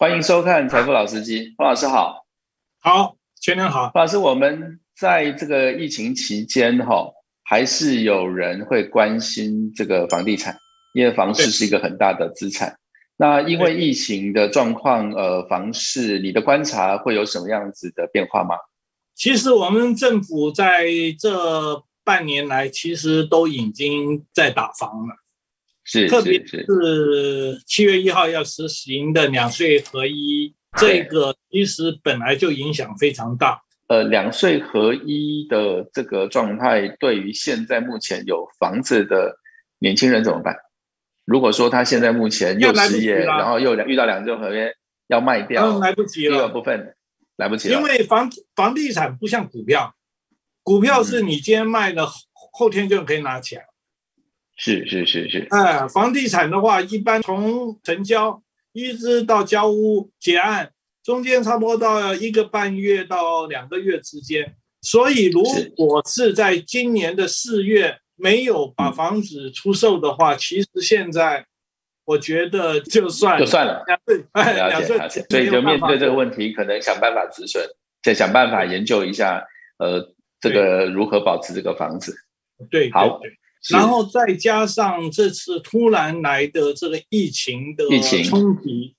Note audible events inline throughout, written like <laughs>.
欢迎收看《财富老司机》，黄老师好，好，全年好，方老师，我们在这个疫情期间，哈，还是有人会关心这个房地产，因为房市是一个很大的资产。那因为疫情的状况，呃，房市你的观察会有什么样子的变化吗？其实我们政府在这半年来，其实都已经在打房了。是，特别是七月一号要实行的两税合一，这个其实本来就影响非常大。呃，两税合一的这个状态，对于现在目前有房子的年轻人怎么办？如果说他现在目前又失业，然后又遇到两税合约要卖掉，来不及了。第二部分来不及了，因为房房地产不像股票，股票是你今天卖了，后天就可以拿钱。是是是是，哎，房地产的话，一般从成交一直到交屋结案，中间差不多到一个半月到两个月之间。所以，如果是在今年的四月没有把房子出售的话，其实现在我觉得就算就算了，两岁，两岁，所以就面对这个问题，可能想办法止损，再想办法研究一下，呃，这个如何保持这个房子。对，好。然后再加上这次突然来的这个疫情的冲击，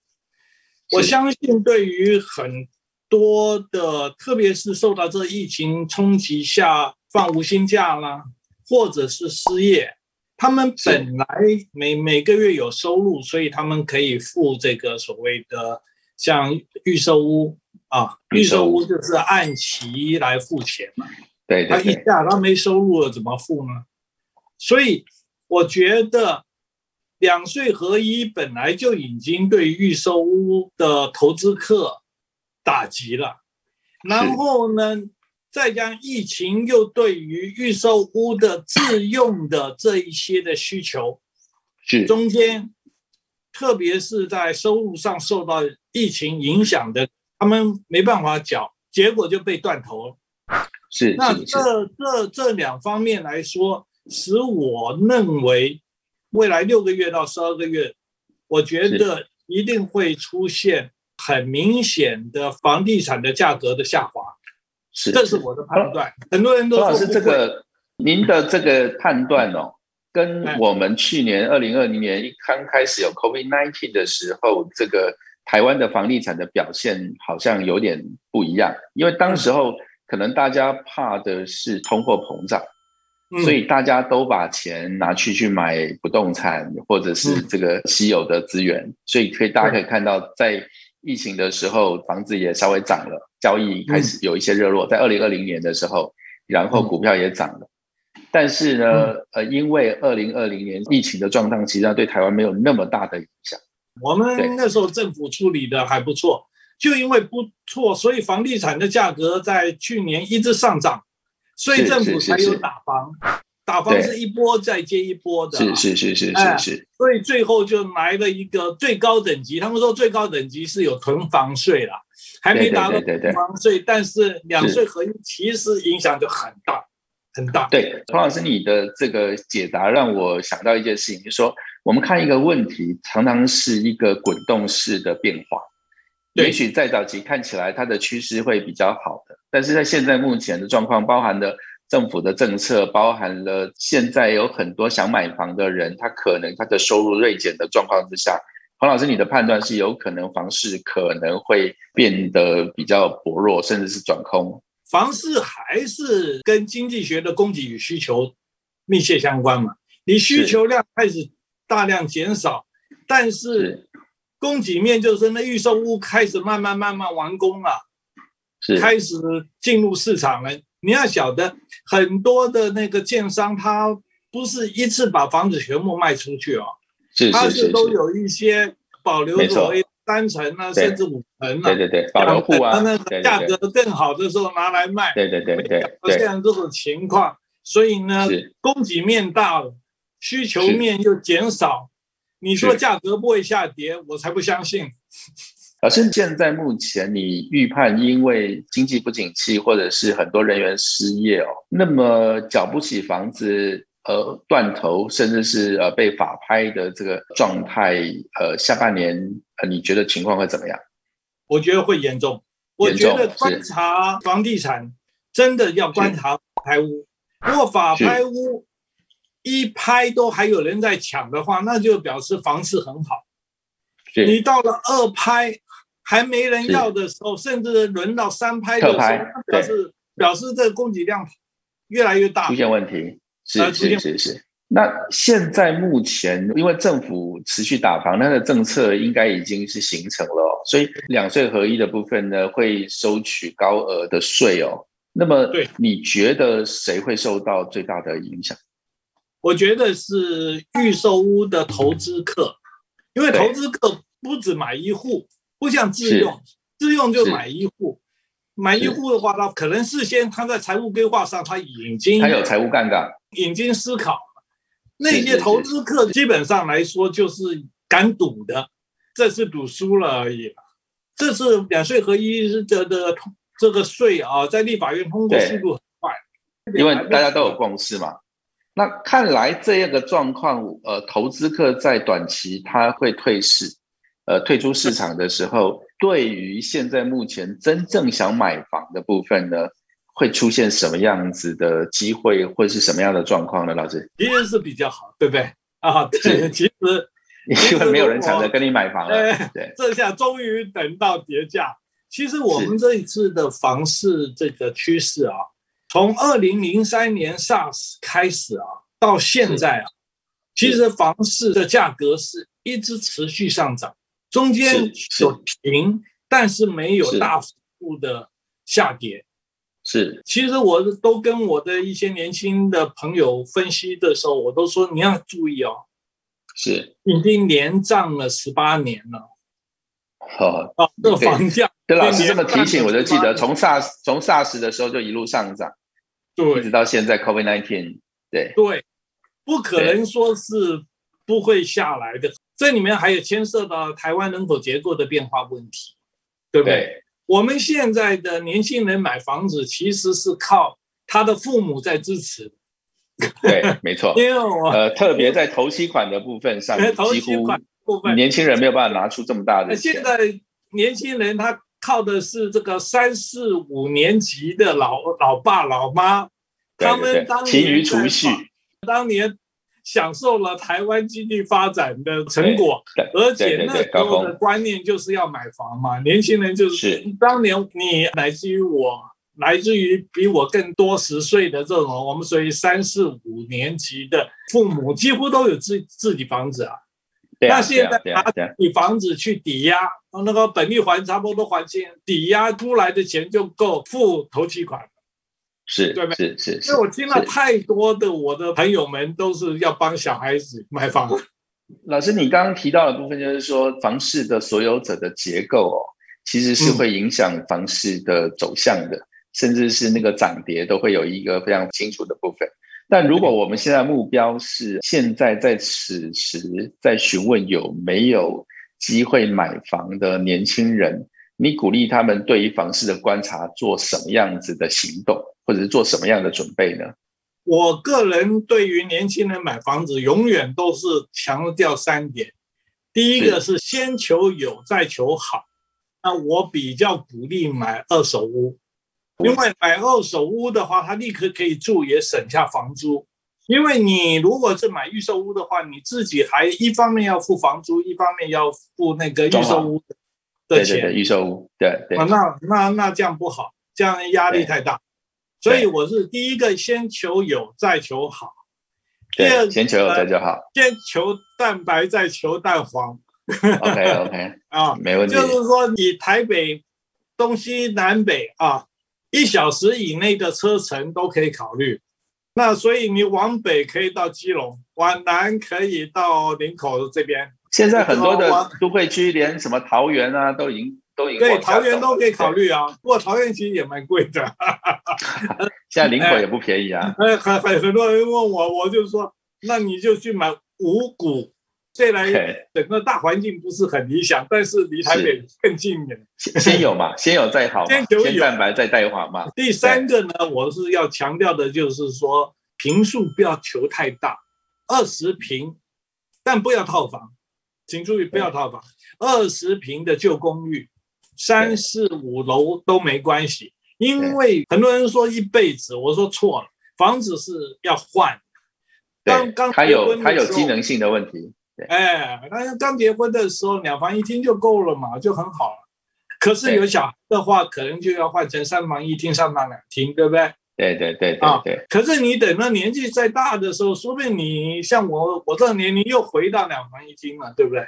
我相信对于很多的，特别是受到这疫情冲击下放无薪假啦，或者是失业，他们本来每每个月有收入，所以他们可以付这个所谓的像预售屋啊，预售屋。就是按期来付钱嘛。对，他一下他没收入了，怎么付呢？所以我觉得两税合一本来就已经对预售屋的投资客打击了，然后呢，再加疫情又对于预售屋的自用的这一些的需求，是中间，特别是在收入上受到疫情影响的，他们没办法缴，结果就被断头了。是那这这这两方面来说。使我认为，未来六个月到十二个月，我觉得一定会出现很明显的房地产的价格的下滑。是，这是我的判断。很多人都说，是这个您的这个判断哦，跟我们去年二零二零年一刚开始有 COVID nineteen 的时候，这个台湾的房地产的表现好像有点不一样。因为当时候可能大家怕的是通货膨胀。所以大家都把钱拿去去买不动产，或者是这个稀有的资源。所以可以大家可以看到，在疫情的时候，房子也稍微涨了，交易开始有一些热络。在二零二零年的时候，然后股票也涨了。但是呢，呃，因为二零二零年疫情的状况，实际上对台湾没有那么大的影响。我们那时候政府处理的还不错，就因为不错，所以房地产的价格在去年一直上涨。所以政府才有打房，打房是一波再接一波的，是是是是是是。所以最后就来了一个最高等级，他们说最高等级是有囤房税了，还没达到囤房税，但是两税合一其实影响就很大很大。对，彭老师，你的这个解答让我想到一件事情，就是说我们看一个问题，常常是一个滚动式的变化。也许在早期看起来它的趋势会比较好的，但是在现在目前的状况，包含了政府的政策，包含了现在有很多想买房的人，他可能他的收入锐减的状况之下，黄老师，你的判断是有可能房市可能会变得比较薄弱，甚至是转空。房市还是跟经济学的供给与需求密切相关嘛？你需求量开始大量减少，但是。供给面就是那预售屋开始慢慢慢慢完工了，是。开始进入市场了。你要晓得，很多的那个建商他不是一次把房子全部卖出去哦，是是是，都有一些保留所谓三层啊，甚至五层啊，对对对，保留户啊，那个价格更好的时候拿来卖，对对对对，出现这种情况，所以呢，供给面大了，需求面又减少。你说价格不会下跌，我才不相信。老师，现在目前你预判，因为经济不景气，或者是很多人员失业哦，那么缴不起房子，呃，断头，甚至是呃被法拍的这个状态，呃，下半年呃，你觉得情况会怎么样？我觉得会严重。我觉得观察房地产真的要观察拍屋，如果法拍屋一拍都还有人在抢的话，那就表示房市很好。你到了二拍还没人要的时候，甚至轮到三拍的时候，表示表示这个供给量越来越大，出现问题。是是是是。那现在目前，因为政府持续打房，它的政策应该已经是形成了，所以两税合一的部分呢，会收取高额的税哦。那么，对，你觉得谁会受到最大的影响？我觉得是预售屋的投资客，因为投资客不止买一户，不像自用，自用就买一户，买一户的话，他可能事先他在财务规划上他已经他有财务杠杆，已经思考。那些投资客基本上来说就是敢赌的，这次赌输了而已。这次两税合一的的这个税啊，在立法院通过速度很快，因为大家都有共识嘛。那看来这样的状况，呃，投资客在短期他会退市，呃，退出市场的时候，对于现在目前真正想买房的部分呢？会出现什么样子的机会，或是什么样的状况呢？老师，其实是比较好，对不对？啊，对，其实 <laughs> 因为没有人抢着跟你买房了，对，这下终于等到跌价。其实我们这一次的房市这个趋势啊，从二零零三年 SARS 开始啊，到现在啊，其实房市的价格是一直持续上涨，中间有停，但是没有大幅度的下跌。是，其实我都跟我的一些年轻的朋友分析的时候，我都说你要注意哦，是。已经连涨了十八年了。好，哦，这个房价，对老师这么提醒，我就记得从 SARS 从 SARS 的时候就一路上涨，对，一直到现在 COVID nineteen，对对，不可能说是不会下来的。这里面还有牵涉到台湾人口结构的变化问题，对不对？我们现在的年轻人买房子，其实是靠他的父母在支持。对，没错。<laughs> 因为我呃，特别在头期款的部分上，<laughs> 几乎年轻人没有办法拿出这么大的钱。现在年轻人他靠的是这个三四五年级的老老爸老妈，他们当勤于储蓄，当年。享受了台湾经济发展的成果，而且那时候的观念就是要买房嘛。年轻人就是当年你来自于我，来自于比我更多十岁的这种，我们属于三四五年级的父母，几乎都有自自己房子啊。那现在拿你房子去抵押，那个本利还差不多还清，抵押出来的钱就够付头期款。是，对是是，因为我听了太多的我的朋友们都是要帮小孩子买房。老师，你刚刚提到的部分就是说，房市的所有者的结构哦，其实是会影响房市的走向的，甚至是那个涨跌都会有一个非常清楚的部分。但如果我们现在目标是现在在此时在询问有没有机会买房的年轻人，你鼓励他们对于房市的观察做什么样子的行动？或者是做什么样的准备呢？我个人对于年轻人买房子，永远都是强调三点。第一个是先求有，再求好。那我比较鼓励买二手屋，因为买二手屋的话，他立刻可以住，也省下房租。因为你如果是买预售屋的话，你自己还一方面要付房租，一方面要付那个预售屋的钱。预售屋，对对。那那那这样不好，这样压力太大。所以我是第一个，先求有，再求好。第二，先求有，再求好。先求蛋白，再求蛋黄。OK <laughs> OK 啊，没问题。就是说，你台北东西南北啊，一小时以内的车程都可以考虑。那所以你往北可以到基隆，往南可以到林口这边。现在很多的都会区，连什么桃园啊，都已经都已经。对，桃园都可以考虑啊，不过桃园其实也蛮贵的。<laughs> 现在林口也不便宜啊。<laughs> 哎，很很很多人问我，我就说，那你就去买五股。虽然整个大环境不是很理想，但是离台北更近一点。先有 <laughs> 嘛，先有再好，先有蛋白再带化嘛。第三个呢，我是要强调的就是说，平数不要求太大，二十平，但不要套房，请注意不要套房，二十平的旧公寓。三四五楼都没关系，因为很多人说一辈子，我说错了，房子是要换。刚刚它有它有机能性的问题。哎，那刚结婚的时候两房一厅就够了嘛，就很好了。可是有小孩的话，可能就要换成三房一厅、三房两厅，对不对？对对对对对。可是你等到年纪再大的时候，说不定你像我我这个年龄又回到两房一厅了，对不对？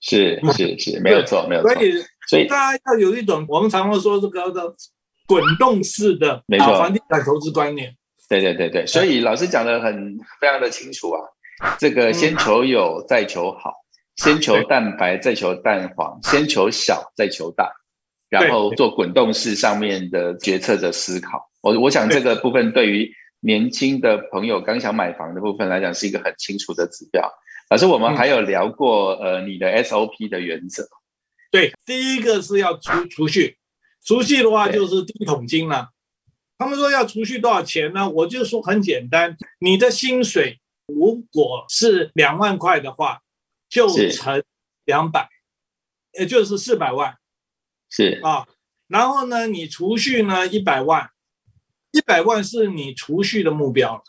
是是是，没有错，没有错。所以所以大家要有一种我们常常说这个的滚动式的房地产投资观念。对对对对，所以老师讲的很非常的清楚啊。这个先求有，再求好；先求蛋白，再求蛋黄；先求小，再求大，然后做滚动式上面的决策的思考。我我想这个部分对于年轻的朋友刚想买房的部分来讲，是一个很清楚的指标。老师，我们还有聊过呃你的 SOP 的原则。对，第一个是要储储蓄，储蓄的话就是第一桶金了。他们说要储蓄多少钱呢？我就说很简单，你的薪水如果是两万块的话，就乘两百，也就是四百万。是。啊，然后呢，你储蓄呢一百万，一百万是你储蓄的目标，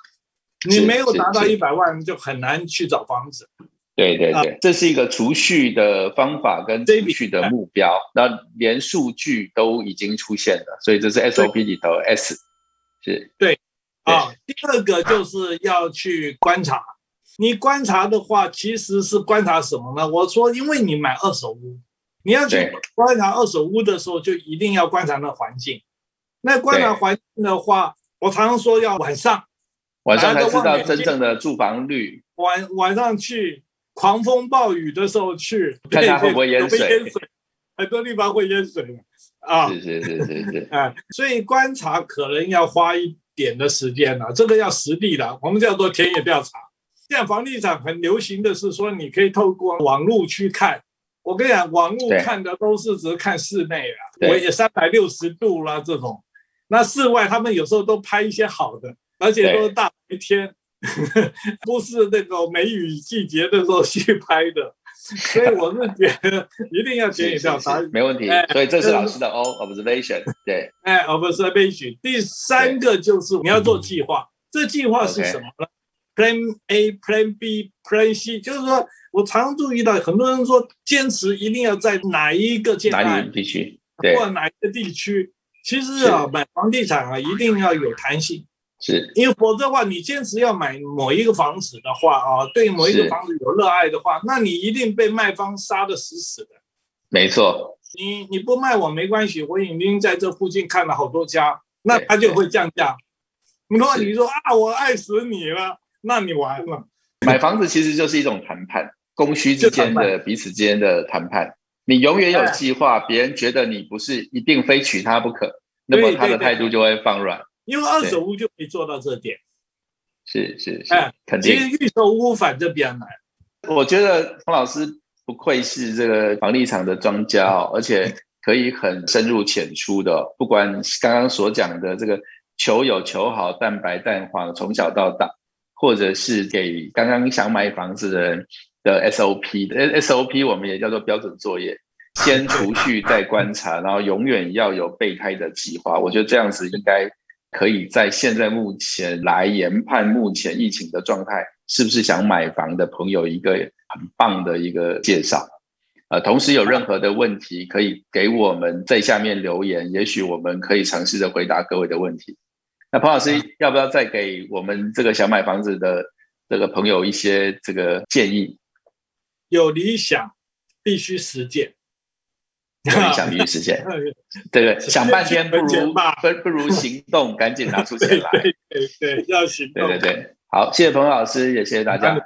你没有达到一百万，就很难去找房子。对对对，这是一个储蓄的方法跟储蓄的目标，那连数据都已经出现了，所以这是 SOP 里头 S，是。对。啊。第二个就是要去观察，你观察的话，其实是观察什么呢？我说，因为你买二手屋，你要去观察二手屋的时候，就一定要观察那环境。那观察环境的话，我常常说要晚上，晚上才知道真正的住房率。晚晚上去。狂风暴雨的时候去，看它会不会淹水？很多地方会淹水啊！是是是是是啊，所以观察可能要花一点的时间了，这个要实地的，我们叫做田野调查。现在房地产很流行的是说，你可以透过网络去看。我跟你讲，网络看的都是只看室内啊，我也三百六十度啦这种。那室外他们有时候都拍一些好的，而且都是大白天。<laughs> 不是那个梅雨季节的时候去拍的，所以我是觉得一定要田野调查，<laughs> 没问题。所以这是老师的 O observation，对，哎，observation。第三个就是你要做计划，这计划是什么呢？Plan A、Plan B、Plan C，就是说我常注意到很多人说坚持一定要在哪一个阶段地区，或哪一个地区。其实啊，买房地产啊，一定要有弹性。是因为否则的话，你坚持要买某一个房子的话啊，对某一个房子有热爱的话，那你一定被卖方杀的死死的。没错，你你不卖我没关系，我已经在这附近看了好多家，那他就会降价。如果你说啊，我爱死你了，那你完了。买房子其实就是一种谈判，供需之间的彼此之间的谈判。你永远有计划，别人觉得你不是一定非娶她不可，那么他的态度就会放软。因为二手屋就可以做到这点，是是是，肯定。其实预售屋反正比较难。我觉得冯老师不愧是这个房地产的专家哦，而且可以很深入浅出的。不管刚刚所讲的这个求有求好、蛋白蛋黄，从小到大，或者是给刚刚想买房子的人的 SOP 的 SOP，我们也叫做标准作业，先储蓄再观察，然后永远要有备胎的计划。我觉得这样子应该。可以在现在目前来研判目前疫情的状态，是不是想买房的朋友一个很棒的一个介绍？呃，同时有任何的问题可以给我们在下面留言，也许我们可以尝试着回答各位的问题。那彭老师要不要再给我们这个想买房子的这个朋友一些这个建议？有理想必须实践。理想必须实现，对对，想半天不如不 <laughs> 不如行动，赶紧拿出钱来。<laughs> 对对，要行动。对对对，好，谢谢彭老师，也谢谢大家。